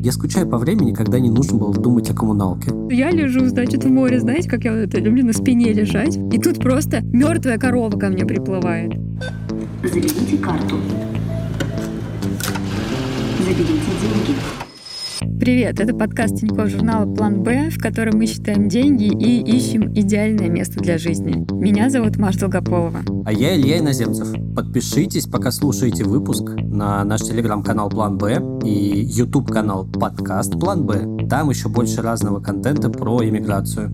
Я скучаю по времени, когда не нужно было думать о коммуналке. Я лежу, значит, в море, знаете, как я вот это люблю на спине лежать. И тут просто мертвая корова ко мне приплывает. Заведите карту. Заберите деньги. Привет, это подкаст Тинькофф журнала «План Б», в котором мы считаем деньги и ищем идеальное место для жизни. Меня зовут Маша Долгополова. А я Илья Иноземцев. Подпишитесь, пока слушаете выпуск на наш телеграм-канал «План Б» и YouTube-канал «Подкаст План Б». Там еще больше разного контента про иммиграцию.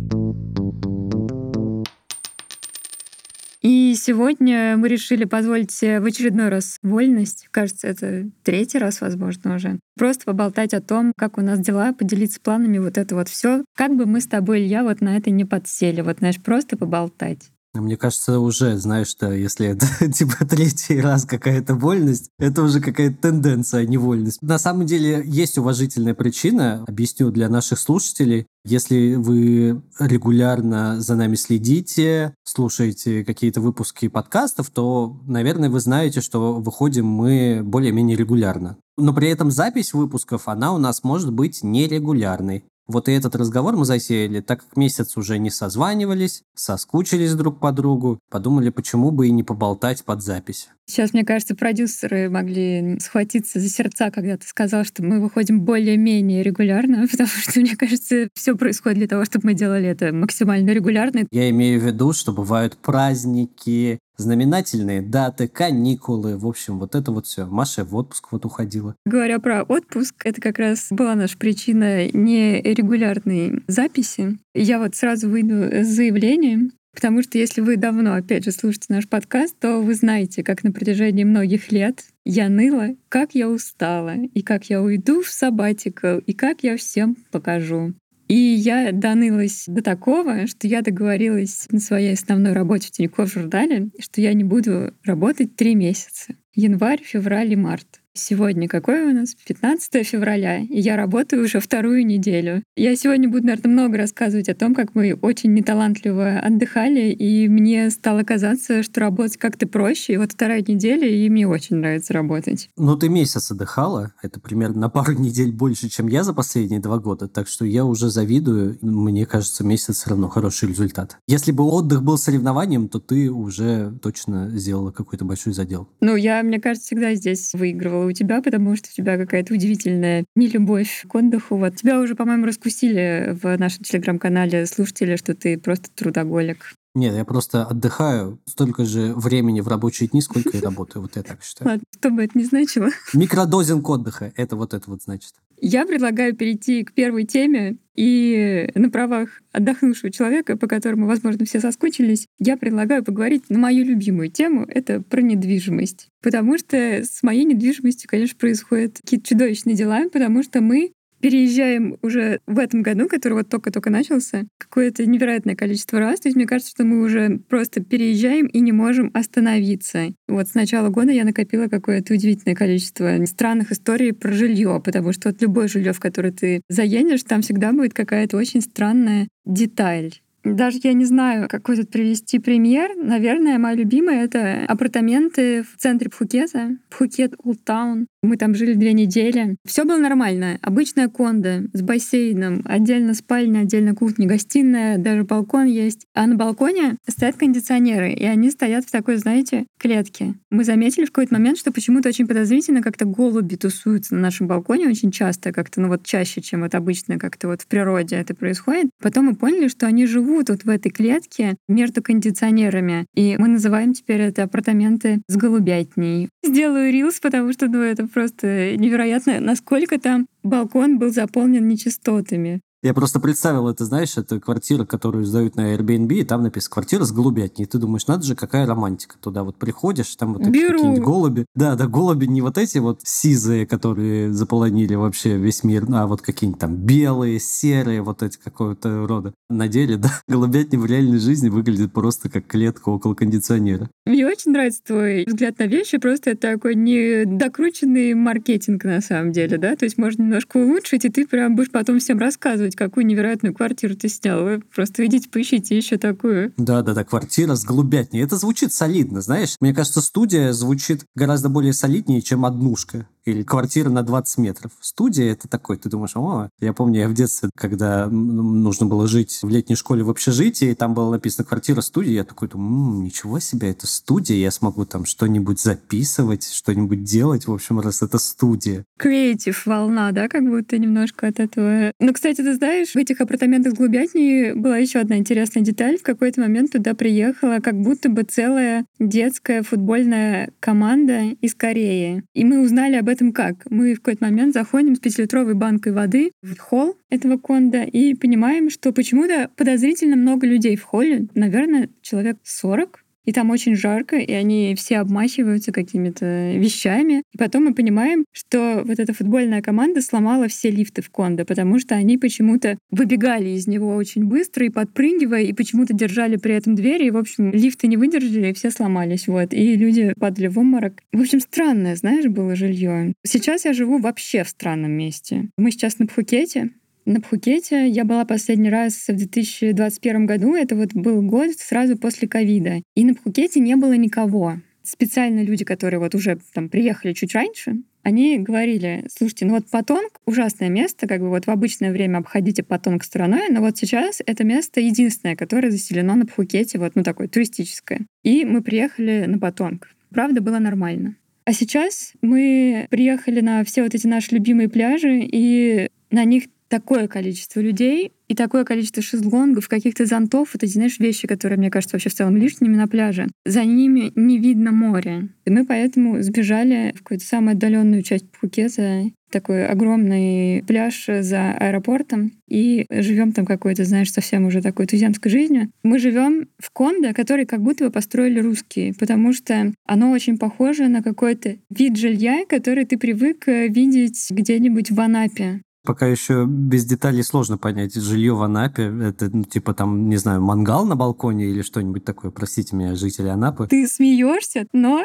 И сегодня мы решили позволить себе в очередной раз вольность. Кажется, это третий раз, возможно, уже. Просто поболтать о том, как у нас дела, поделиться планами, вот это вот все. Как бы мы с тобой, Илья, вот на это не подсели. Вот, знаешь, просто поболтать. Мне кажется, уже, знаешь, что если это типа третий раз какая-то вольность, это уже какая-то тенденция, а не вольность. На самом деле есть уважительная причина, объясню для наших слушателей. Если вы регулярно за нами следите, слушаете какие-то выпуски подкастов, то, наверное, вы знаете, что выходим мы более-менее регулярно. Но при этом запись выпусков, она у нас может быть нерегулярной. Вот и этот разговор мы засеяли, так как месяц уже не созванивались, соскучились друг по другу, подумали, почему бы и не поболтать под запись. Сейчас, мне кажется, продюсеры могли схватиться за сердца, когда ты сказал, что мы выходим более-менее регулярно, потому что, мне кажется, все происходит для того, чтобы мы делали это максимально регулярно. Я имею в виду, что бывают праздники, знаменательные даты, каникулы, в общем, вот это вот все. Маша в отпуск вот уходила. Говоря про отпуск, это как раз была наша причина нерегулярной записи. Я вот сразу выйду с заявлением, Потому что если вы давно, опять же, слушаете наш подкаст, то вы знаете, как на протяжении многих лет я ныла, как я устала, и как я уйду в сабатикл, и как я всем покажу. И я донылась до такого, что я договорилась на своей основной работе в Тинькофф журнале, что я не буду работать три месяца. Январь, февраль и март. Сегодня какое у нас? 15 февраля, и я работаю уже вторую неделю. Я сегодня буду, наверное, много рассказывать о том, как мы очень неталантливо отдыхали, и мне стало казаться, что работать как-то проще. И вот вторая неделя, и мне очень нравится работать. Ну, ты месяц отдыхала, это примерно на пару недель больше, чем я за последние два года, так что я уже завидую. Мне кажется, месяц все равно хороший результат. Если бы отдых был соревнованием, то ты уже точно сделала какой-то большой задел. Ну, я, мне кажется, всегда здесь выигрывала у тебя, потому что у тебя какая-то удивительная нелюбовь к отдыху. Вот тебя уже, по-моему, раскусили в нашем телеграм-канале слушатели, что ты просто трудоголик. Нет, я просто отдыхаю столько же времени в рабочие дни, сколько и работаю. Вот я так считаю. Ладно, что бы это ни значило. Микродозинг отдыха. Это вот это вот значит. Я предлагаю перейти к первой теме. И на правах отдохнувшего человека, по которому, возможно, все соскучились, я предлагаю поговорить на мою любимую тему — это про недвижимость. Потому что с моей недвижимостью, конечно, происходят какие-то чудовищные дела, потому что мы переезжаем уже в этом году, который вот только-только начался, какое-то невероятное количество раз. То есть мне кажется, что мы уже просто переезжаем и не можем остановиться. Вот с начала года я накопила какое-то удивительное количество странных историй про жилье, потому что вот любое жилье, в которое ты заедешь, там всегда будет какая-то очень странная деталь. Даже я не знаю, какой тут привести пример. Наверное, моя любимая — это апартаменты в центре Пхукета, Пхукет Ултаун. Мы там жили две недели. Все было нормально. Обычная конда с бассейном, отдельно спальня, отдельно кухня, гостиная, даже балкон есть. А на балконе стоят кондиционеры, и они стоят в такой, знаете, клетке. Мы заметили в какой-то момент, что почему-то очень подозрительно как-то голуби тусуются на нашем балконе очень часто, как-то, ну вот чаще, чем вот обычно как-то вот в природе это происходит. Потом мы поняли, что они живут вот в этой клетке между кондиционерами. И мы называем теперь это апартаменты с голубятней. Сделаю рилс, потому что, ну, это просто невероятно, насколько там балкон был заполнен нечистотами. Я просто представил это, знаешь, это квартира, которую сдают на Airbnb, и там написано «квартира с голубятней». Ты думаешь, надо же, какая романтика. Туда вот приходишь, там вот какие-нибудь голуби. Да, да, голуби не вот эти вот сизые, которые заполонили вообще весь мир, а вот какие-нибудь там белые, серые, вот эти какого-то рода. На деле, да, голубятни в реальной жизни выглядит просто как клетка около кондиционера. Мне очень нравится твой взгляд на вещи, просто это такой недокрученный маркетинг на самом деле, да? То есть можно немножко улучшить, и ты прям будешь потом всем рассказывать, рассказывать, какую невероятную квартиру ты снял. Вы просто идите, поищите еще такую. Да-да-да, квартира с голубятней. Это звучит солидно, знаешь. Мне кажется, студия звучит гораздо более солиднее, чем однушка. Или квартира на 20 метров. Студия это такой, ты думаешь, о, я помню, я в детстве, когда нужно было жить в летней школе в общежитии, и там было написано квартира студия, я такой думаю, м-м, ничего себе, это студия, я смогу там что-нибудь записывать, что-нибудь делать, в общем, раз это студия. Креатив волна, да, как будто немножко от этого. Но, кстати, ты знаешь, в этих апартаментах Глубятни была еще одна интересная деталь. В какой-то момент туда приехала как будто бы целая детская футбольная команда из Кореи. И мы узнали об этом как? Мы в какой-то момент заходим с пятилитровой банкой воды в холл этого конда и понимаем, что почему-то подозрительно много людей в холле. Наверное, человек 40 и там очень жарко, и они все обмахиваются какими-то вещами. И потом мы понимаем, что вот эта футбольная команда сломала все лифты в Кондо, потому что они почему-то выбегали из него очень быстро и подпрыгивая, и почему-то держали при этом двери, и, в общем, лифты не выдержали, и все сломались, вот. И люди падали в обморок. В общем, странное, знаешь, было жилье. Сейчас я живу вообще в странном месте. Мы сейчас на Пхукете, на Пхукете я была последний раз в 2021 году. Это вот был год сразу после ковида. И на Пхукете не было никого. Специально люди, которые вот уже там приехали чуть раньше, они говорили, слушайте, ну вот Патонг — ужасное место, как бы вот в обычное время обходите Патонг стороной, но вот сейчас это место единственное, которое заселено на Пхукете, вот, ну такое туристическое. И мы приехали на Патонг. Правда, было нормально. А сейчас мы приехали на все вот эти наши любимые пляжи, и на них такое количество людей и такое количество шезлонгов, каких-то зонтов, эти, знаешь, вещи, которые, мне кажется, вообще в целом лишними на пляже. За ними не видно море. И мы поэтому сбежали в какую-то самую отдаленную часть Пхукета, такой огромный пляж за аэропортом, и живем там какой-то, знаешь, совсем уже такой туземской жизнью. Мы живем в кондо, который как будто бы построили русские, потому что оно очень похоже на какой-то вид жилья, который ты привык видеть где-нибудь в Анапе. Пока еще без деталей сложно понять. Жилье в Анапе, это ну, типа там, не знаю, мангал на балконе или что-нибудь такое. Простите меня, жители Анапы. Ты смеешься, но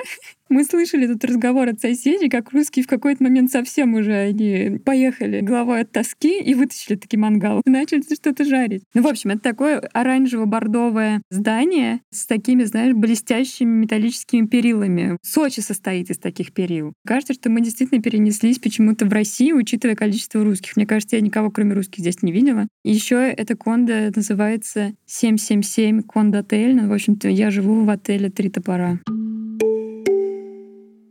мы слышали тут разговор от соседей, как русские в какой-то момент совсем уже они поехали головой от тоски и вытащили таки мангал. Начали что-то жарить. Ну, в общем, это такое оранжево-бордовое здание с такими, знаешь, блестящими металлическими перилами. Сочи состоит из таких перил. Кажется, что мы действительно перенеслись почему-то в Россию, учитывая количество русских. Мне кажется, я никого, кроме русских, здесь не видела. Еще эта кондо называется 777 кондо-отель. Ну, в общем-то, я живу в отеле «Три топора».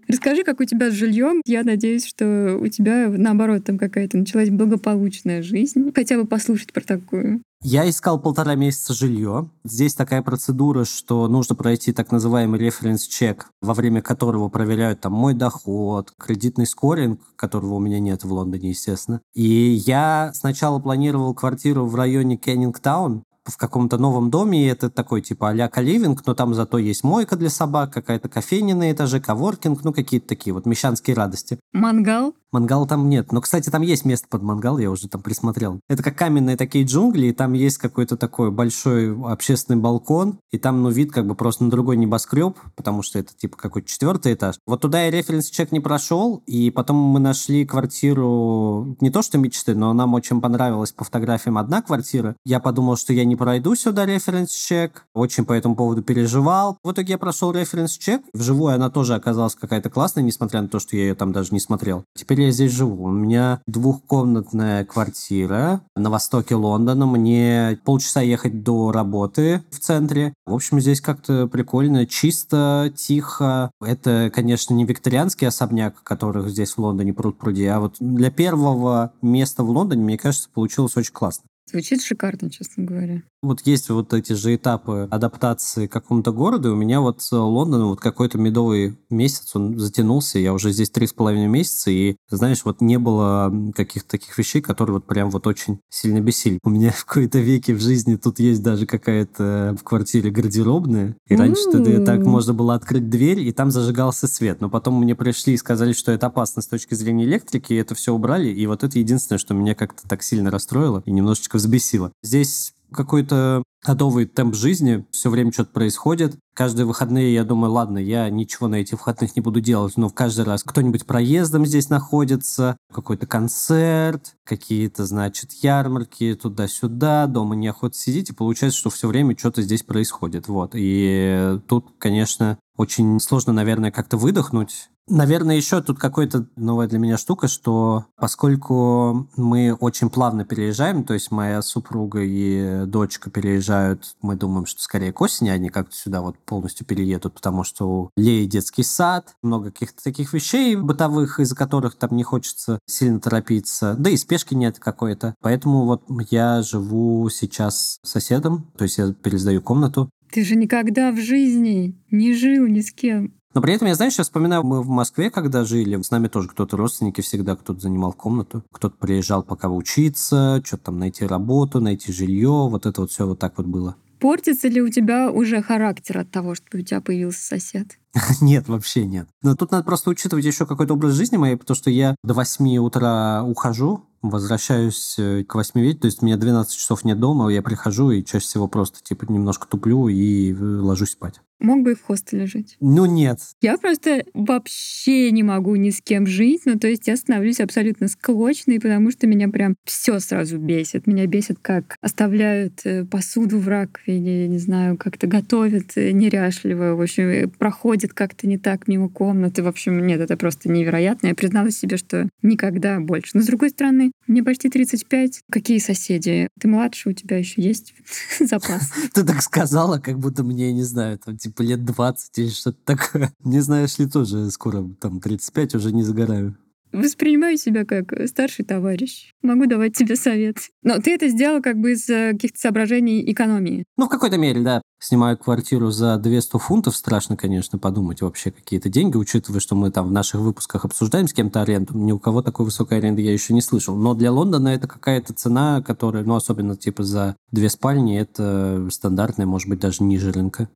Расскажи, как у тебя с жильем. Я надеюсь, что у тебя, наоборот, там какая-то началась благополучная жизнь. Хотя бы послушать про такую. Я искал полтора месяца жилье. Здесь такая процедура, что нужно пройти так называемый референс-чек, во время которого проверяют там мой доход, кредитный скоринг, которого у меня нет в Лондоне, естественно. И я сначала планировал квартиру в районе Кеннингтаун, в каком-то новом доме, и это такой типа а-ля каливинг, но там зато есть мойка для собак, какая-то кофейня на этаже, коворкинг, ну какие-то такие вот мещанские радости. Мангал? Мангал там нет. Но, кстати, там есть место под мангал, я уже там присмотрел. Это как каменные такие джунгли, и там есть какой-то такой большой общественный балкон, и там, ну, вид как бы просто на другой небоскреб, потому что это типа какой-то четвертый этаж. Вот туда я референс-чек не прошел, и потом мы нашли квартиру, не то что мечты, но нам очень понравилась по фотографиям одна квартира. Я подумал, что я не пройду сюда референс-чек, очень по этому поводу переживал. В итоге я прошел референс-чек, вживую она тоже оказалась какая-то классная, несмотря на то, что я ее там даже не смотрел. Теперь теперь я здесь живу. У меня двухкомнатная квартира на востоке Лондона. Мне полчаса ехать до работы в центре. В общем, здесь как-то прикольно, чисто, тихо. Это, конечно, не викторианский особняк, которых здесь в Лондоне пруд пруди, а вот для первого места в Лондоне, мне кажется, получилось очень классно. Звучит шикарно, честно говоря. Вот есть вот эти же этапы адаптации к какому-то городу. У меня вот Лондон вот какой-то медовый месяц, он затянулся. Я уже здесь три с половиной месяца, и, знаешь, вот не было каких-то таких вещей, которые вот прям вот очень сильно бесили. У меня в какой-то веке в жизни тут есть даже какая-то в квартире гардеробная. И раньше тогда так можно было открыть дверь, и там зажигался свет. Но потом мне пришли и сказали, что это опасно с точки зрения электрики, и это все убрали. И вот это единственное, что меня как-то так сильно расстроило и немножечко взбесило. Здесь какой-то адовый темп жизни, все время что-то происходит. Каждые выходные я думаю, ладно, я ничего на этих выходных не буду делать, но в каждый раз кто-нибудь проездом здесь находится, какой-то концерт, какие-то, значит, ярмарки туда-сюда, дома неохота сидеть, и получается, что все время что-то здесь происходит. Вот. И тут, конечно, очень сложно, наверное, как-то выдохнуть. Наверное, еще тут какая-то новая для меня штука, что поскольку мы очень плавно переезжаем, то есть моя супруга и дочка переезжают, мы думаем, что скорее к осени они как-то сюда вот полностью переедут, потому что у Леи детский сад, много каких-то таких вещей бытовых, из-за которых там не хочется сильно торопиться, да и спешки нет какой-то. Поэтому вот я живу сейчас с соседом, то есть я пересдаю комнату, ты же никогда в жизни не жил ни с кем. Но при этом я, знаешь, я вспоминаю, мы в Москве, когда жили, с нами тоже кто-то родственники всегда, кто-то занимал комнату, кто-то приезжал пока учиться, что-то там найти работу, найти жилье, вот это вот все вот так вот было. Портится ли у тебя уже характер от того, что у тебя появился сосед? Нет, вообще нет. Но тут надо просто учитывать еще какой-то образ жизни моей, потому что я до 8 утра ухожу, возвращаюсь э, к 8 вечера, то есть у меня 12 часов нет дома, я прихожу и чаще всего просто типа немножко туплю и э, ложусь спать. Мог бы и в хостеле жить. Ну нет. Я просто вообще не могу ни с кем жить. Ну, то есть я становлюсь абсолютно склочной, потому что меня прям все сразу бесит. Меня бесит, как оставляют э, посуду в раковине, не знаю, как-то готовят неряшливо, в общем, проходит как-то не так мимо комнаты. В общем, нет, это просто невероятно. Я призналась себе, что никогда больше. Но с другой стороны, мне почти 35. Какие соседи? Ты младше, у тебя еще есть запас. Ты так сказала, как будто мне, не знаю, там типа лет 20 или что-то такое. Не знаешь ли, тоже скоро там 35 уже не загораю. Воспринимаю себя как старший товарищ. Могу давать тебе совет. Но ты это сделал как бы из э, каких-то соображений экономии. Ну, в какой-то мере, да. Снимаю квартиру за 200 фунтов. Страшно, конечно, подумать вообще какие-то деньги, учитывая, что мы там в наших выпусках обсуждаем с кем-то аренду. Ни у кого такой высокой аренды я еще не слышал. Но для Лондона это какая-то цена, которая, ну, особенно типа за две спальни, это стандартная, может быть, даже ниже рынка.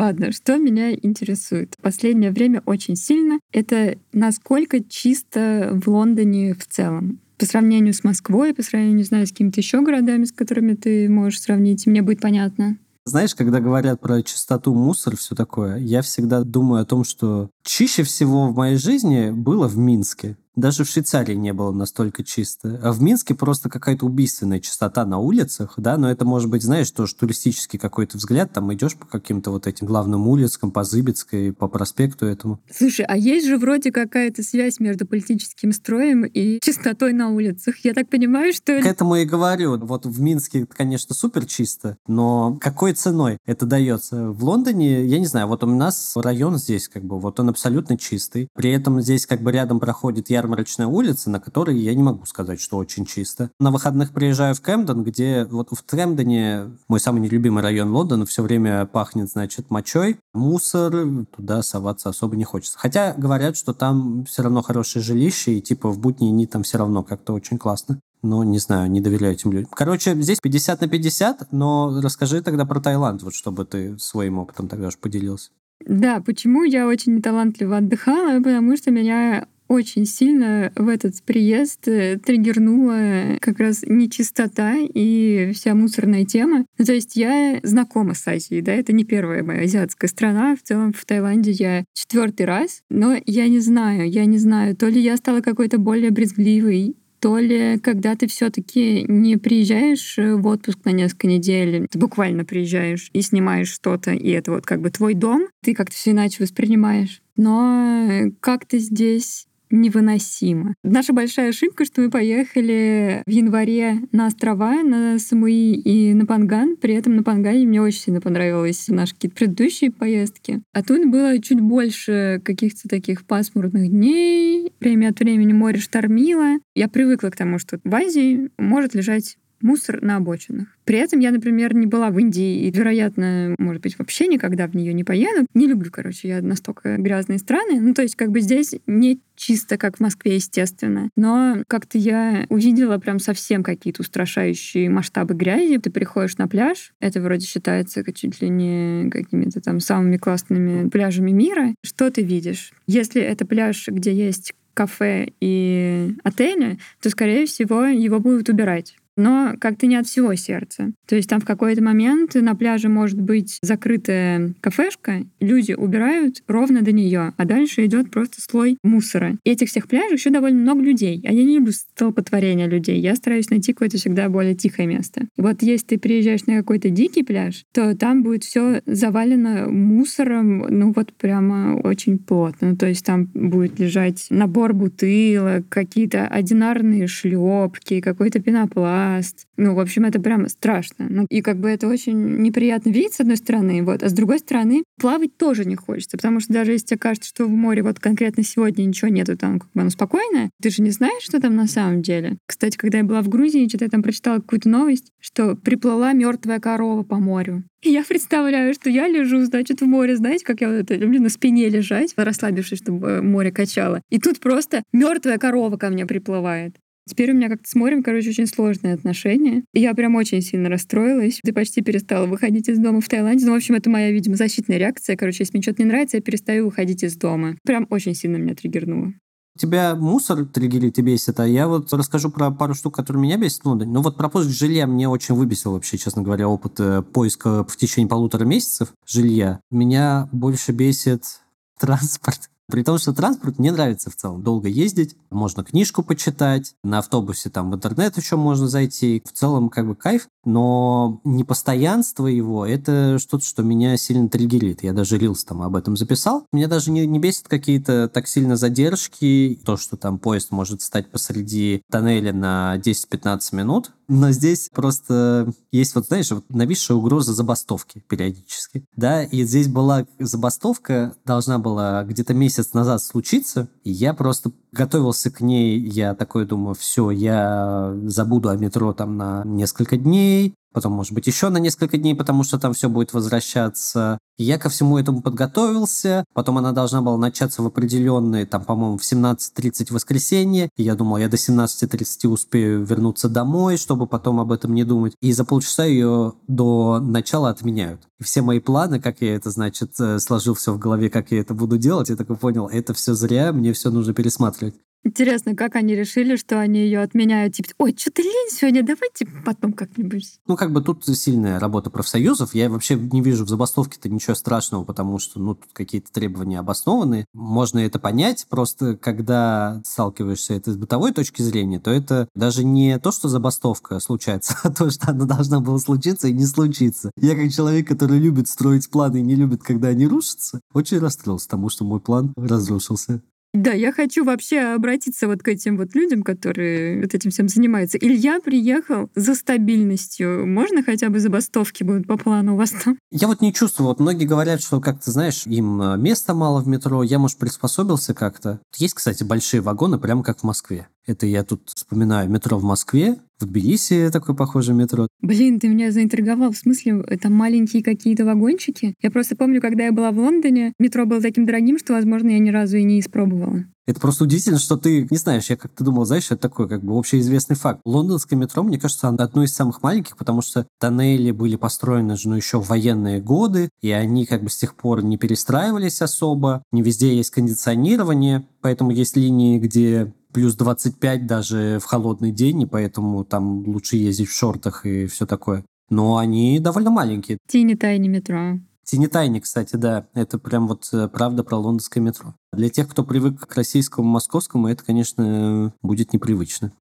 Ладно, что меня интересует? В последнее время очень сильно это насколько чисто в Лондоне в целом по сравнению с Москвой, по сравнению, не знаю, с какими-то еще городами, с которыми ты можешь сравнить, мне будет понятно. Знаешь, когда говорят про чистоту, мусор, все такое, я всегда думаю о том, что чище всего в моей жизни было в Минске. Даже в Швейцарии не было настолько чисто. А в Минске просто какая-то убийственная чистота на улицах, да, но это может быть, знаешь, тоже туристический какой-то взгляд, там идешь по каким-то вот этим главным улицам, по Зыбецкой, по проспекту этому. Слушай, а есть же вроде какая-то связь между политическим строем и чистотой на улицах. Я так понимаю, что... К этому и говорю. Вот в Минске, конечно, супер чисто, но какой ценой это дается? В Лондоне, я не знаю, вот у нас район здесь, как бы, вот он абсолютно чистый. При этом здесь как бы рядом проходит ярмарка ярмарочная улица, на которой я не могу сказать, что очень чисто. На выходных приезжаю в Кэмден, где вот в Кэмдене мой самый нелюбимый район Лондона, все время пахнет, значит, мочой, мусор, туда соваться особо не хочется. Хотя говорят, что там все равно хорошее жилище, и типа в будни дни там все равно как-то очень классно. Но не знаю, не доверяю этим людям. Короче, здесь 50 на 50, но расскажи тогда про Таиланд, вот чтобы ты своим опытом тогда уж поделился. Да, почему я очень неталантливо отдыхала? Потому что меня очень сильно в этот приезд э, триггернула как раз нечистота и вся мусорная тема. Ну, то есть я знакома с Азией, да, это не первая моя азиатская страна. В целом в Таиланде я четвертый раз, но я не знаю, я не знаю, то ли я стала какой-то более брезгливой, то ли когда ты все-таки не приезжаешь э, в отпуск на несколько недель, ты буквально приезжаешь и снимаешь что-то, и это вот как бы твой дом, ты как-то все иначе воспринимаешь. Но как-то здесь невыносимо. Наша большая ошибка, что мы поехали в январе на острова, на Самуи и на Панган. При этом на Пангане мне очень сильно понравились наши какие-то предыдущие поездки. А тут было чуть больше каких-то таких пасмурных дней. Время от времени море штормило. Я привыкла к тому, что в Азии может лежать мусор на обочинах. При этом я, например, не была в Индии и, вероятно, может быть, вообще никогда в нее не поеду. Не люблю, короче, я настолько грязные страны. Ну, то есть, как бы здесь не чисто, как в Москве, естественно. Но как-то я увидела прям совсем какие-то устрашающие масштабы грязи. Ты приходишь на пляж, это вроде считается чуть ли не какими-то там самыми классными пляжами мира. Что ты видишь? Если это пляж, где есть кафе и отели, то, скорее всего, его будут убирать. Но как-то не от всего сердца. То есть там в какой-то момент на пляже может быть закрытая кафешка, люди убирают ровно до нее, а дальше идет просто слой мусора. И этих всех пляжей еще довольно много людей. А я не люблю столпотворение людей. Я стараюсь найти какое-то всегда более тихое место. Вот если ты приезжаешь на какой-то дикий пляж, то там будет все завалено мусором, ну вот прямо очень плотно. То есть там будет лежать набор бутылок, какие-то одинарные шлепки, какой-то пенопласт. Ну, в общем, это прямо страшно. Ну, и как бы это очень неприятно видеть, с одной стороны, вот, а с другой стороны, плавать тоже не хочется, потому что даже если тебе кажется, что в море вот конкретно сегодня ничего нету, там как бы оно спокойное, ты же не знаешь, что там на самом деле. Кстати, когда я была в Грузии, что-то я там прочитала какую-то новость, что приплыла мертвая корова по морю. И я представляю, что я лежу, значит, в море, знаете, как я вот это люблю на спине лежать, расслабившись, чтобы море качало. И тут просто мертвая корова ко мне приплывает. Теперь у меня как-то с морем, короче, очень сложные отношения. И я прям очень сильно расстроилась. Ты почти перестала выходить из дома в Таиланде. Ну, в общем, это моя, видимо, защитная реакция. Короче, если мне что-то не нравится, я перестаю выходить из дома. Прям очень сильно меня триггернуло. Тебя мусор триггерит и бесит, а я вот расскажу про пару штук, которые меня бесят. Ну, ну вот про поиск жилья мне очень выбесил вообще, честно говоря, опыт э, поиска в течение полутора месяцев жилья. Меня больше бесит транспорт. При том, что транспорт мне нравится в целом. Долго ездить, можно книжку почитать, на автобусе там в интернет еще можно зайти. В целом как бы кайф, но непостоянство его – это что-то, что меня сильно триггерит. Я даже рилс там об этом записал. Меня даже не, не бесит какие-то так сильно задержки, то, что там поезд может стать посреди тоннеля на 10-15 минут, но здесь просто есть, вот знаешь, вот нависшая угроза забастовки периодически. Да, и здесь была забастовка, должна была где-то месяц назад случиться, и я просто готовился к ней, я такой думаю, все, я забуду о метро там на несколько дней, потом, может быть, еще на несколько дней, потому что там все будет возвращаться. И я ко всему этому подготовился. Потом она должна была начаться в определенные, там, по-моему, в 17.30 воскресенье. И я думал, я до 17.30 успею вернуться домой, чтобы потом об этом не думать. И за полчаса ее до начала отменяют. И все мои планы, как я это, значит, э, сложил все в голове, как я это буду делать, я такой понял, это все зря, мне все нужно пересматривать. Интересно, как они решили, что они ее отменяют? Типа, ой, что-то лень сегодня, давайте потом как-нибудь. Ну, как бы тут сильная работа профсоюзов. Я вообще не вижу в забастовке-то ничего страшного, потому что, ну, тут какие-то требования обоснованы. Можно это понять, просто когда сталкиваешься это с бытовой точки зрения, то это даже не то, что забастовка случается, а то, что она должна была случиться и не случиться. Я как человек, который любит строить планы и не любит, когда они рушатся, очень расстроился тому, что мой план разрушился. Да, я хочу вообще обратиться вот к этим вот людям, которые вот этим всем занимаются. Илья приехал за стабильностью. Можно хотя бы забастовки будут по плану у вас там? Я вот не чувствую. Вот многие говорят, что как-то, знаешь, им э, места мало в метро. Я, может, приспособился как-то. Есть, кстати, большие вагоны, прямо как в Москве. Это я тут вспоминаю метро в Москве, в Тбилиси такое похожее метро. Блин, ты меня заинтриговал. В смысле, это маленькие какие-то вагончики? Я просто помню, когда я была в Лондоне, метро было таким дорогим, что, возможно, я ни разу и не испробовала. Это просто удивительно, что ты не знаешь. Я как-то думал, знаешь, это такой как бы общеизвестный факт. Лондонское метро, мне кажется, одно из самых маленьких, потому что тоннели были построены же ну, еще в военные годы, и они как бы с тех пор не перестраивались особо. Не везде есть кондиционирование, поэтому есть линии, где плюс 25 даже в холодный день, и поэтому там лучше ездить в шортах и все такое. Но они довольно маленькие. Тини тайни метро. Тини тайни, кстати, да. Это прям вот э, правда про лондонское метро. Для тех, кто привык к российскому, московскому, это, конечно, будет непривычно.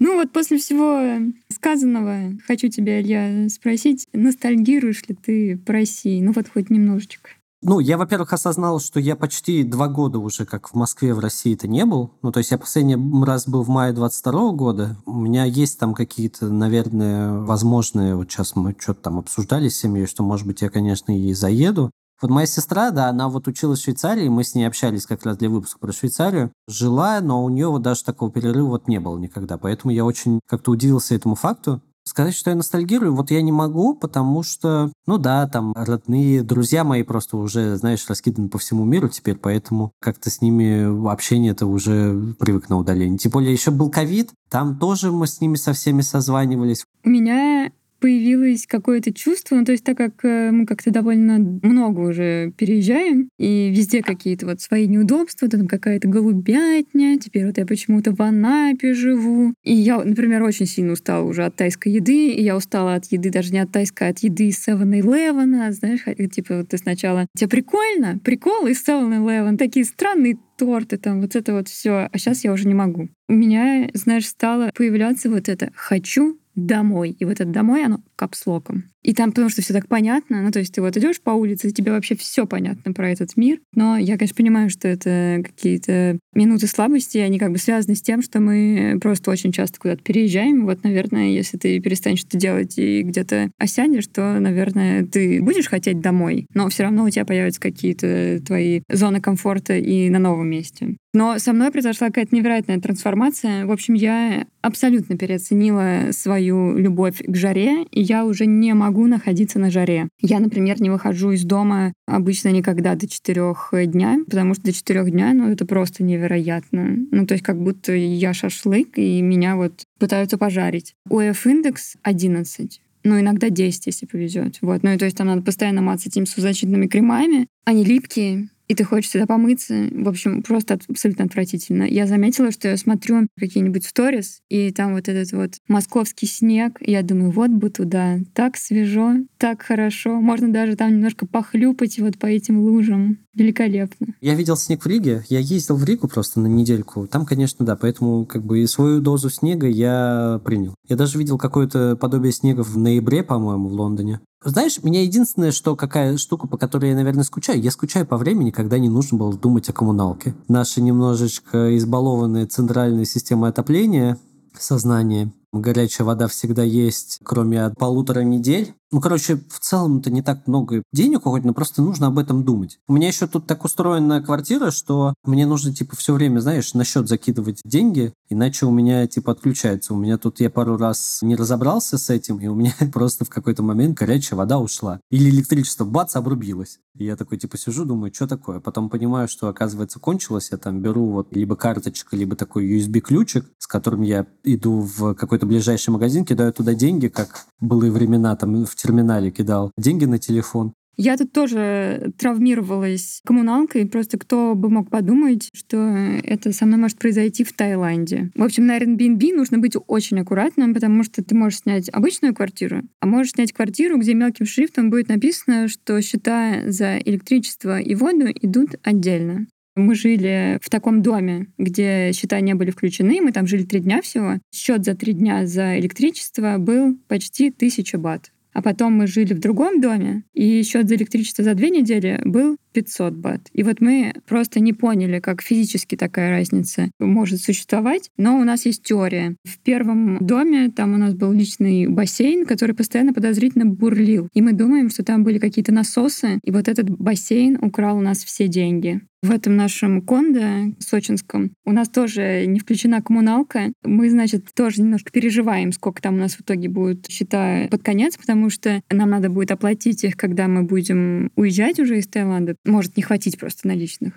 Ну вот после всего сказанного хочу тебя, Илья, спросить, ностальгируешь ли ты по России? Ну вот хоть немножечко. Ну, я, во-первых, осознал, что я почти два года уже как в Москве, в России-то не был. Ну, то есть я последний раз был в мае 22 года. У меня есть там какие-то, наверное, возможные... Вот сейчас мы что-то там обсуждали с семьей, что, может быть, я, конечно, и заеду. Вот моя сестра, да, она вот училась в Швейцарии, мы с ней общались как раз для выпуска про Швейцарию. Жила, но у нее вот даже такого перерыва вот не было никогда. Поэтому я очень как-то удивился этому факту. Сказать, что я ностальгирую, вот я не могу, потому что, ну да, там родные, друзья мои просто уже, знаешь, раскиданы по всему миру теперь, поэтому как-то с ними общение-то уже привык на удаление. Тем более еще был ковид, там тоже мы с ними со всеми созванивались. Меня появилось какое-то чувство, ну, то есть так как э, мы как-то довольно много уже переезжаем, и везде какие-то вот свои неудобства, там какая-то голубятня, теперь вот я почему-то в Анапе живу. И я, например, очень сильно устала уже от тайской еды, и я устала от еды даже не от тайской, а от еды из 7-Eleven, знаешь, типа вот ты сначала... Тебе прикольно? Прикол из 7-Eleven, такие странные торты, там вот это вот все. А сейчас я уже не могу. У меня, знаешь, стало появляться вот это «хочу домой». И вот это «домой», оно капслоком. И там, потому что все так понятно, ну, то есть ты вот идешь по улице, тебе вообще все понятно про этот мир. Но я, конечно, понимаю, что это какие-то минуты слабости, они как бы связаны с тем, что мы просто очень часто куда-то переезжаем. Вот, наверное, если ты перестанешь это делать и где-то осядешь, то, наверное, ты будешь хотеть домой, но все равно у тебя появятся какие-то твои зоны комфорта и на новом месте. Но со мной произошла какая-то невероятная трансформация. В общем, я абсолютно переоценила свою любовь к жаре, и я уже не могу находиться на жаре. Я, например, не выхожу из дома обычно никогда до четырех дня, потому что до четырех дня, ну, это просто невероятно. Ну, то есть как будто я шашлык, и меня вот пытаются пожарить. УФ-индекс 11 ну, иногда 10, если повезет. Вот. Ну, и то есть там надо постоянно маться этими сузащитными кремами. Они липкие, и ты хочешь сюда помыться. В общем, просто абсолютно отвратительно. Я заметила, что я смотрю какие-нибудь сторис, и там вот этот вот московский снег, я думаю, вот бы туда. Так свежо, так хорошо. Можно даже там немножко похлюпать вот по этим лужам. Великолепно. Я видел снег в Риге. Я ездил в Ригу просто на недельку. Там, конечно, да, поэтому как бы и свою дозу снега я принял. Я даже видел какое-то подобие снега в ноябре, по-моему, в Лондоне. Знаешь, меня единственное, что какая штука, по которой я, наверное, скучаю, я скучаю по времени, когда не нужно было думать о коммуналке. Наша немножечко избалованная центральная система отопления, сознание, горячая вода всегда есть, кроме полутора недель. Ну, короче, в целом это не так много денег уходит, но просто нужно об этом думать. У меня еще тут так устроена квартира, что мне нужно, типа, все время, знаешь, на счет закидывать деньги, иначе у меня, типа, отключается. У меня тут я пару раз не разобрался с этим, и у меня просто в какой-то момент горячая вода ушла. Или электричество, бац, обрубилось. И я такой, типа, сижу, думаю, что такое? Потом понимаю, что, оказывается, кончилось. Я там беру вот либо карточка, либо такой USB-ключик, с которым я иду в какой-то ближайший магазин, кидаю туда деньги, как былые времена, там, в терминале кидал деньги на телефон. Я тут тоже травмировалась коммуналкой, просто кто бы мог подумать, что это со мной может произойти в Таиланде. В общем, на Airbnb нужно быть очень аккуратным, потому что ты можешь снять обычную квартиру, а можешь снять квартиру, где мелким шрифтом будет написано, что счета за электричество и воду идут отдельно. Мы жили в таком доме, где счета не были включены, мы там жили три дня всего. Счет за три дня за электричество был почти тысяча бат. А потом мы жили в другом доме, и счет за электричество за две недели был 500 бат. И вот мы просто не поняли, как физически такая разница может существовать, но у нас есть теория. В первом доме там у нас был личный бассейн, который постоянно подозрительно бурлил. И мы думаем, что там были какие-то насосы, и вот этот бассейн украл у нас все деньги. В этом нашем кондо сочинском у нас тоже не включена коммуналка. Мы, значит, тоже немножко переживаем, сколько там у нас в итоге будет счета под конец, потому что нам надо будет оплатить их, когда мы будем уезжать уже из Таиланда может не хватить просто наличных.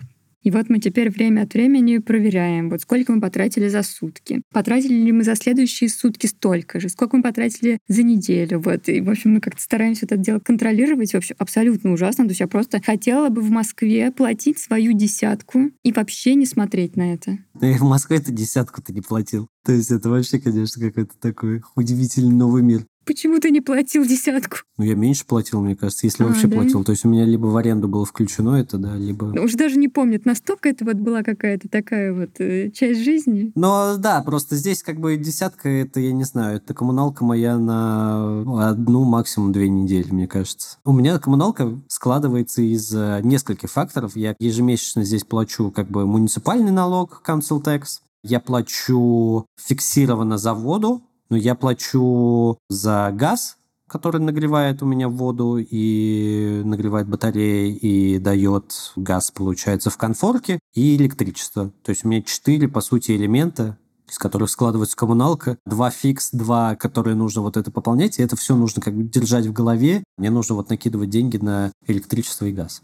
И вот мы теперь время от времени проверяем, вот сколько мы потратили за сутки. Потратили ли мы за следующие сутки столько же? Сколько мы потратили за неделю? Вот. И, в общем, мы как-то стараемся это дело контролировать. В общем, абсолютно ужасно. То есть я просто хотела бы в Москве платить свою десятку и вообще не смотреть на это. В Москве это десятку-то не платил. То есть это вообще, конечно, какой-то такой удивительный новый мир. Почему ты не платил десятку? Ну, я меньше платил, мне кажется, если а, вообще да? платил. То есть у меня либо в аренду было включено это, да, либо... Ну, уже даже не помнит, настолько это вот была какая-то такая вот э, часть жизни. Но да, просто здесь как бы десятка, это, я не знаю, это коммуналка моя на одну, максимум две недели, мне кажется. У меня коммуналка складывается из э, нескольких факторов. Я ежемесячно здесь плачу как бы муниципальный налог, council tax, я плачу фиксированно за воду, но я плачу за газ, который нагревает у меня воду и нагревает батареи и дает газ, получается, в конфорке, и электричество. То есть у меня четыре, по сути, элемента, из которых складывается коммуналка, два фикс, два, которые нужно вот это пополнять, и это все нужно как бы держать в голове. Мне нужно вот накидывать деньги на электричество и газ.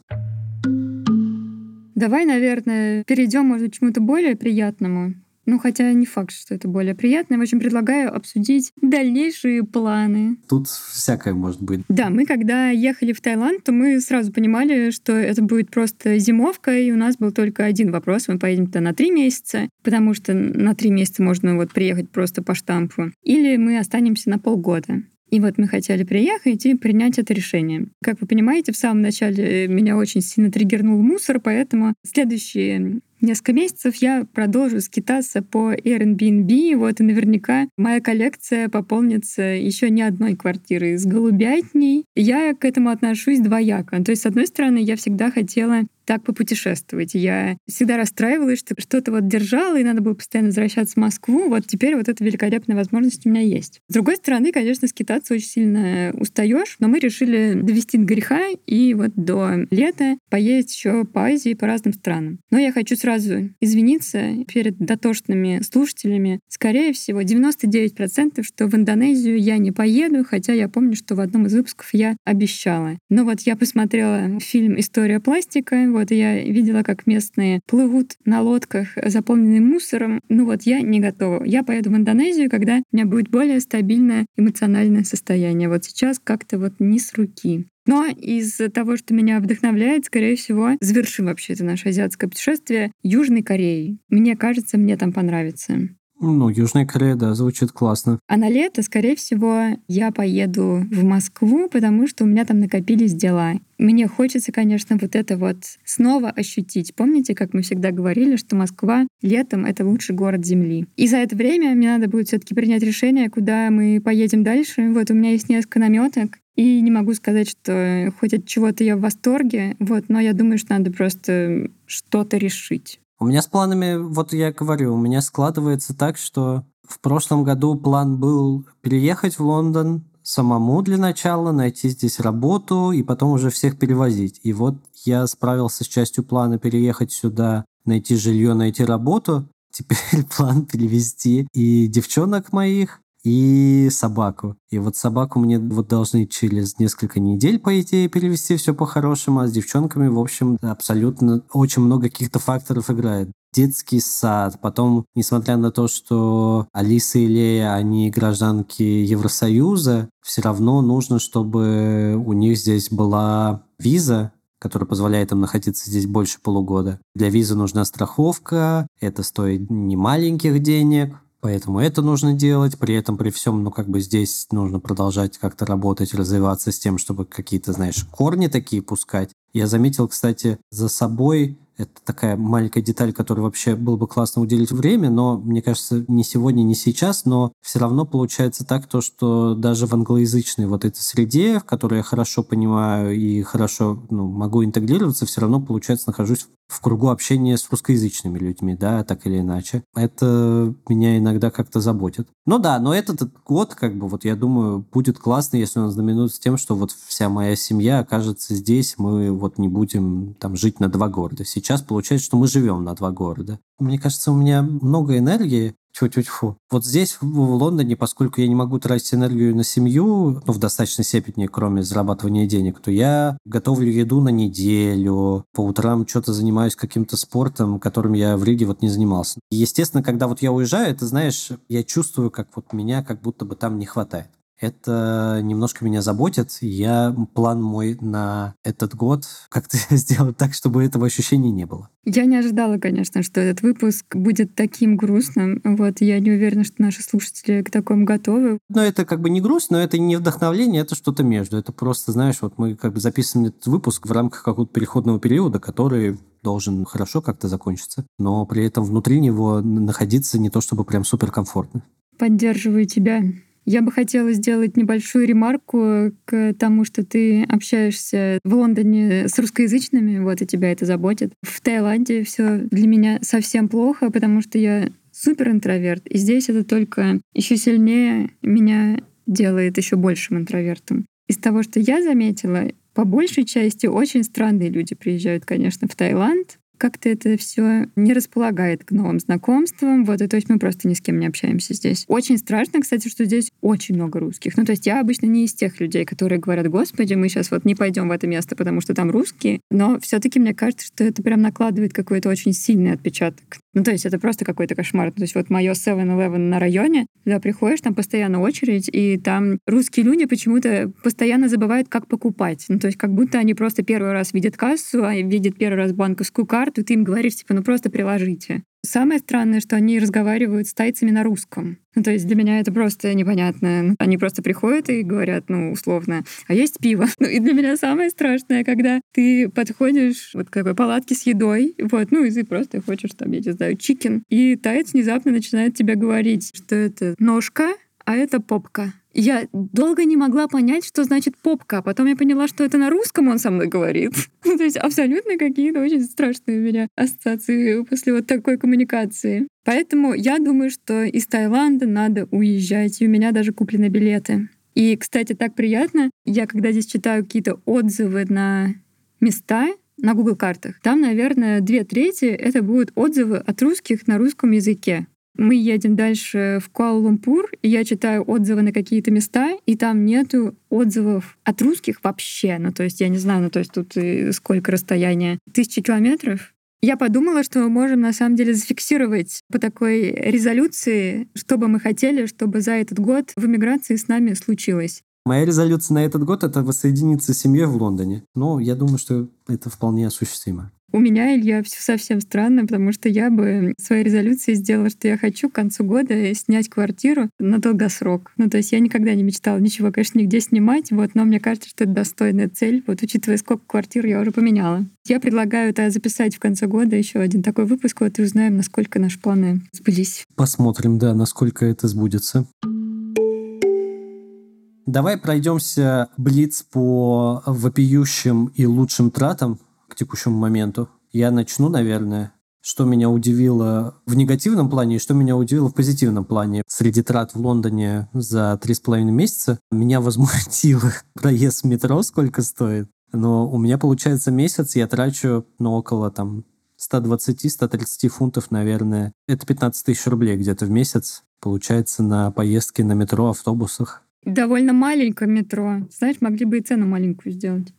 Давай, наверное, перейдем, может, к чему-то более приятному Ну, хотя не факт, что это более приятно. В общем, предлагаю обсудить дальнейшие планы. Тут всякое может быть. Да, мы когда ехали в Таиланд, то мы сразу понимали, что это будет просто зимовка, и у нас был только один вопрос. Мы поедем туда на три месяца, потому что на три месяца можно вот приехать просто по штампу. Или мы останемся на полгода. И вот мы хотели приехать и принять это решение. Как вы понимаете, в самом начале меня очень сильно триггернул мусор, поэтому следующие несколько месяцев я продолжу скитаться по Airbnb, вот, и наверняка моя коллекция пополнится еще не одной квартирой с голубятней. Я к этому отношусь двояко. То есть, с одной стороны, я всегда хотела так попутешествовать. Я всегда расстраивалась, что что-то вот держала, и надо было постоянно возвращаться в Москву. Вот теперь вот эта великолепная возможность у меня есть. С другой стороны, конечно, скитаться очень сильно устаешь, но мы решили довести до греха и вот до лета поесть еще по Азии, по разным странам. Но я хочу сразу извиниться перед дотошными слушателями. Скорее всего, 99% что в Индонезию я не поеду, хотя я помню, что в одном из выпусков я обещала. Но вот я посмотрела фильм «История пластика», вот я видела, как местные плывут на лодках, заполненные мусором. Ну вот я не готова. Я поеду в Индонезию, когда у меня будет более стабильное эмоциональное состояние. Вот сейчас как-то вот не с руки. Но из того, что меня вдохновляет, скорее всего, завершим вообще это наше азиатское путешествие Южной Кореей. Мне кажется, мне там понравится. Ну, Южная Корея, да, звучит классно. А на лето, скорее всего, я поеду в Москву, потому что у меня там накопились дела. Мне хочется, конечно, вот это вот снова ощутить. Помните, как мы всегда говорили, что Москва летом — это лучший город Земли. И за это время мне надо будет все таки принять решение, куда мы поедем дальше. Вот у меня есть несколько наметок, и не могу сказать, что хоть от чего-то я в восторге, вот, но я думаю, что надо просто что-то решить. У меня с планами, вот я говорю, у меня складывается так, что в прошлом году план был переехать в Лондон самому для начала, найти здесь работу и потом уже всех перевозить. И вот я справился с частью плана переехать сюда, найти жилье, найти работу. Теперь план перевести и девчонок моих, и собаку. И вот собаку мне вот должны через несколько недель, по идее, перевести все по-хорошему, а с девчонками, в общем, абсолютно очень много каких-то факторов играет детский сад. Потом, несмотря на то, что Алиса и Лея, они гражданки Евросоюза, все равно нужно, чтобы у них здесь была виза, которая позволяет им находиться здесь больше полугода. Для визы нужна страховка, это стоит немаленьких денег, Поэтому это нужно делать. При этом, при всем, ну, как бы здесь нужно продолжать как-то работать, развиваться с тем, чтобы какие-то, знаешь, корни такие пускать. Я заметил, кстати, за собой это такая маленькая деталь, которой вообще было бы классно уделить время, но мне кажется, не сегодня, не сейчас, но все равно получается так, то, что даже в англоязычной вот этой среде, в которой я хорошо понимаю и хорошо ну, могу интегрироваться, все равно, получается, нахожусь в кругу общения с русскоязычными людьми, да, так или иначе. Это меня иногда как-то заботит. Ну да, но этот год, как бы, вот я думаю, будет классно, если он знаменуется тем, что вот вся моя семья окажется здесь, мы вот не будем там жить на два города. Сейчас получается, что мы живем на два города. Мне кажется, у меня много энергии, Тьфу-тьфу-тьфу. Вот здесь, в Лондоне, поскольку я не могу тратить энергию на семью, ну, в достаточной степени, кроме зарабатывания денег, то я готовлю еду на неделю, по утрам что-то занимаюсь каким-то спортом, которым я в Риге вот не занимался. И, естественно, когда вот я уезжаю, это, знаешь, я чувствую, как вот меня как будто бы там не хватает это немножко меня заботит. Я план мой на этот год как-то сделать так, чтобы этого ощущения не было. Я не ожидала, конечно, что этот выпуск будет таким грустным. Вот я не уверена, что наши слушатели к такому готовы. Но это как бы не грусть, но это не вдохновление, это что-то между. Это просто, знаешь, вот мы как бы записываем этот выпуск в рамках какого-то переходного периода, который должен хорошо как-то закончиться, но при этом внутри него находиться не то чтобы прям суперкомфортно. Поддерживаю тебя. Я бы хотела сделать небольшую ремарку к тому, что ты общаешься в Лондоне с русскоязычными, вот и тебя это заботит. В Таиланде все для меня совсем плохо, потому что я супер интроверт, и здесь это только еще сильнее меня делает еще большим интровертом. Из того, что я заметила, по большей части очень странные люди приезжают, конечно, в Таиланд, как-то это все не располагает к новым знакомствам. Вот, и то есть мы просто ни с кем не общаемся здесь. Очень страшно, кстати, что здесь очень много русских. Ну, то есть я обычно не из тех людей, которые говорят, господи, мы сейчас вот не пойдем в это место, потому что там русские. Но все-таки мне кажется, что это прям накладывает какой-то очень сильный отпечаток Ну, то есть это просто какой-то кошмар. То есть вот мое 7-Eleven на районе, туда приходишь, там постоянно очередь, и там русские люди почему-то постоянно забывают, как покупать. Ну, то есть как будто они просто первый раз видят кассу, а видят первый раз банковскую карту, и ты им говоришь, типа, ну просто приложите. Самое странное, что они разговаривают с тайцами на русском. Ну, то есть для меня это просто непонятно. Они просто приходят и говорят, ну, условно, а есть пиво? Ну, и для меня самое страшное, когда ты подходишь вот к такой палатке с едой, вот, ну, и ты просто хочешь там, я не знаю, чикен, и таец внезапно начинает тебе говорить, что это ножка, а это попка. Я долго не могла понять, что значит попка, а потом я поняла, что это на русском он со мной говорит. То есть абсолютно какие-то очень страшные у меня ассоциации после вот такой коммуникации. Поэтому я думаю, что из Таиланда надо уезжать, и у меня даже куплены билеты. И, кстати, так приятно, я когда здесь читаю какие-то отзывы на места, на Google картах, там, наверное, две трети это будут отзывы от русских на русском языке. Мы едем дальше в Куала-Лумпур, и я читаю отзывы на какие-то места, и там нету отзывов от русских вообще. Ну, то есть, я не знаю, ну, то есть тут сколько расстояние? Тысячи километров? Я подумала, что мы можем на самом деле зафиксировать по такой резолюции, что бы мы хотели, чтобы за этот год в эмиграции с нами случилось. Моя резолюция на этот год — это воссоединиться с семьей в Лондоне. Но я думаю, что это вполне осуществимо. У меня, Илья, все совсем странно, потому что я бы своей резолюции сделала, что я хочу к концу года снять квартиру на долгосрок. Ну, то есть я никогда не мечтала ничего, конечно, нигде снимать, вот, но мне кажется, что это достойная цель, вот, учитывая, сколько квартир я уже поменяла. Я предлагаю это записать в конце года еще один такой выпуск, вот, и узнаем, насколько наши планы сбылись. Посмотрим, да, насколько это сбудется. Давай пройдемся блиц по вопиющим и лучшим тратам к текущему моменту. Я начну, наверное, что меня удивило в негативном плане и что меня удивило в позитивном плане. Среди трат в Лондоне за три с половиной месяца меня возмутило проезд в метро, сколько стоит. Но у меня, получается, месяц я трачу ну, около там 120-130 фунтов, наверное. Это 15 тысяч рублей где-то в месяц, получается, на поездки на метро, автобусах. Довольно маленькое метро. Знаешь, могли бы и цену маленькую сделать.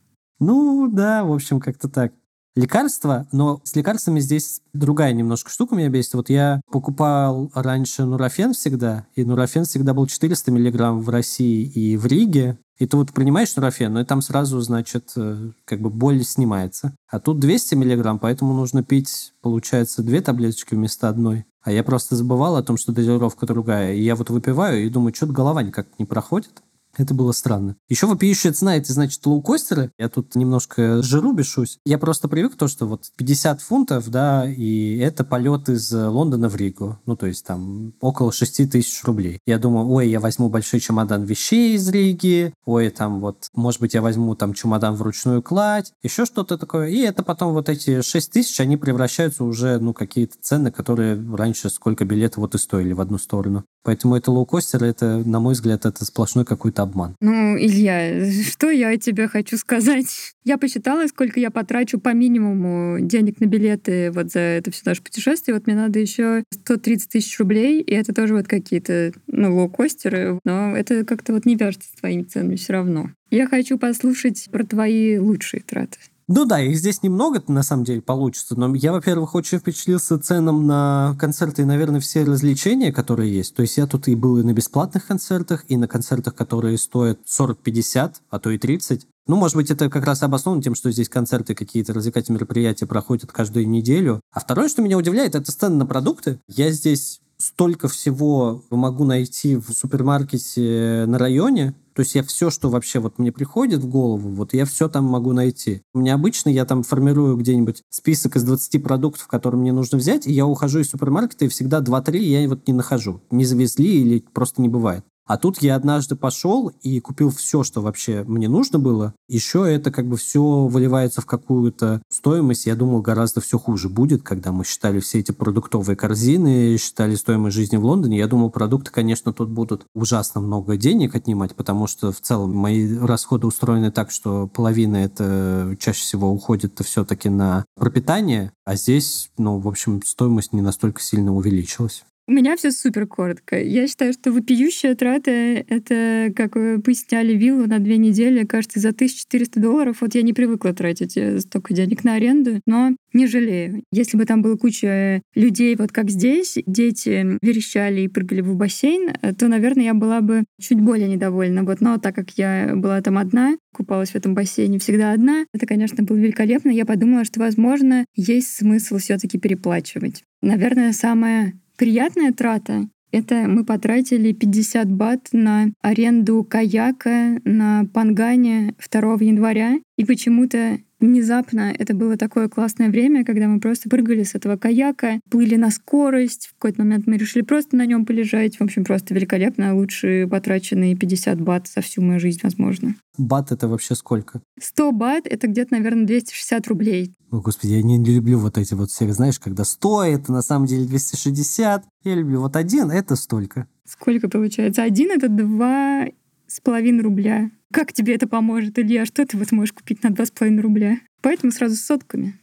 Ну, да, в общем, как-то так. Лекарства, но с лекарствами здесь другая немножко штука меня бесит. Вот я покупал раньше нурофен всегда, и нурофен всегда был 400 миллиграмм в России и в Риге. И ты вот принимаешь нурофен, но и там сразу, значит, э, как бы боль снимается. А тут 200 миллиграмм, поэтому нужно пить, получается, две таблеточки вместо одной. А я просто забывал о том, что дозировка другая. И я вот выпиваю и думаю, что-то голова никак не проходит. Это было странно. Еще вопиющая цена, это значит лоукостеры. Я тут немножко жиру бешусь. Я просто привык то, что вот 50 фунтов, да, и это полет из Лондона в Ригу. Ну, то есть там около 6 тысяч рублей. Я думаю, ой, я возьму большой чемодан вещей из Риги, ой, там вот, может быть, я возьму там чемодан вручную кладь, еще что-то такое. И это потом вот эти 6 тысяч, они превращаются уже, ну, какие-то цены, которые раньше сколько билетов вот и стоили в одну сторону. Поэтому это лоукостер, это, на мой взгляд, это сплошной какой-то обман. Ну, Илья, что я тебе хочу сказать? Я посчитала, сколько я потрачу по минимуму денег на билеты вот за это все наше путешествие. Вот мне надо еще 130 тысяч рублей, и это тоже вот какие-то, ну, лоукостеры, но это как-то вот не вяжется с твоими ценами все равно. Я хочу послушать про твои лучшие траты. Ну да, их здесь немного на самом деле получится, но я, во-первых, очень впечатлился ценам на концерты и, наверное, все развлечения, которые есть. То есть я тут и был и на бесплатных концертах, и на концертах, которые стоят 40-50, а то и 30. Ну, может быть, это как раз обосновано тем, что здесь концерты, какие-то развлекательные мероприятия проходят каждую неделю. А второе, что меня удивляет, это цены на продукты. Я здесь столько всего могу найти в супермаркете на районе, то есть я все, что вообще вот мне приходит в голову, вот я все там могу найти. У меня обычно я там формирую где-нибудь список из 20 продуктов, которые мне нужно взять, и я ухожу из супермаркета, и всегда 2-3 я вот не нахожу. Не завезли или просто не бывает. А тут я однажды пошел и купил все, что вообще мне нужно было. Еще это как бы все выливается в какую-то стоимость. Я думал, гораздо все хуже будет, когда мы считали все эти продуктовые корзины, считали стоимость жизни в Лондоне. Я думал, продукты, конечно, тут будут ужасно много денег отнимать, потому что в целом мои расходы устроены так, что половина это чаще всего уходит все-таки на пропитание, а здесь, ну, в общем, стоимость не настолько сильно увеличилась. У меня все супер коротко. Я считаю, что вопиющая трата — это как вы сняли виллу на две недели, кажется, за 1400 долларов. Вот я не привыкла тратить э, столько денег на аренду, но не жалею. Если бы там была куча людей, вот как здесь, дети верещали и прыгали в бассейн, э, то, наверное, я была бы чуть более недовольна. Вот, но так как я была там одна, купалась в этом бассейне всегда одна, это, конечно, было великолепно. Я подумала, что, возможно, есть смысл все таки переплачивать. Наверное, самое Приятная трата — это мы потратили 50 бат на аренду каяка на Пангане 2 января. И почему-то Внезапно это было такое классное время, когда мы просто прыгали с этого каяка, плыли на скорость. В какой-то момент мы решили просто на нем полежать. В общем, просто великолепно. Лучшие потраченные 50 бат за всю мою жизнь, возможно. Бат это вообще сколько? 100 бат — это где-то, наверное, 260 рублей. О, господи, я не люблю вот эти вот все, знаешь, когда 100 — это на самом деле 260. Я люблю вот один — это столько. Сколько получается? Один — это два с половиной рубля. Как тебе это поможет, Илья? Что ты вот можешь купить на два с половиной рубля? Поэтому сразу с сотками.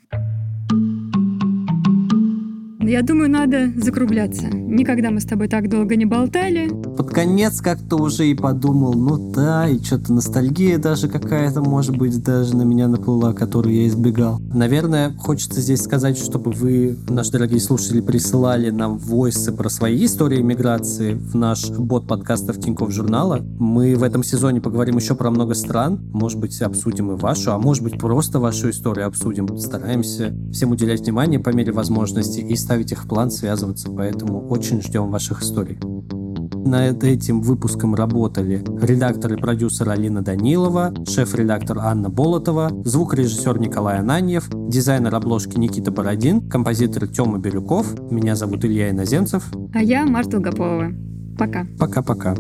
Я думаю, надо закругляться. Никогда мы с тобой так долго не болтали. Под конец как-то уже и подумал, ну да, и что-то ностальгия даже какая-то, может быть, даже на меня наплыла, которую я избегал. Наверное, хочется здесь сказать, чтобы вы, наши дорогие слушатели, присылали нам войсы про свои истории миграции в наш бот подкастов Тинькофф журнала. Мы в этом сезоне поговорим еще про много стран. Может быть, обсудим и вашу, а может быть, просто вашу историю обсудим. Стараемся всем уделять внимание по мере возможности и ставить их в план, связываться, поэтому очень ждем ваших историй. Над этим выпуском работали редактор и продюсер Алина Данилова, шеф-редактор Анна Болотова, звукорежиссер Николай Ананьев, дизайнер обложки Никита Бородин, композитор Тёма Бирюков. Меня зовут Илья Иноземцев. А я Марта Долгополова. Пока. Пока-пока.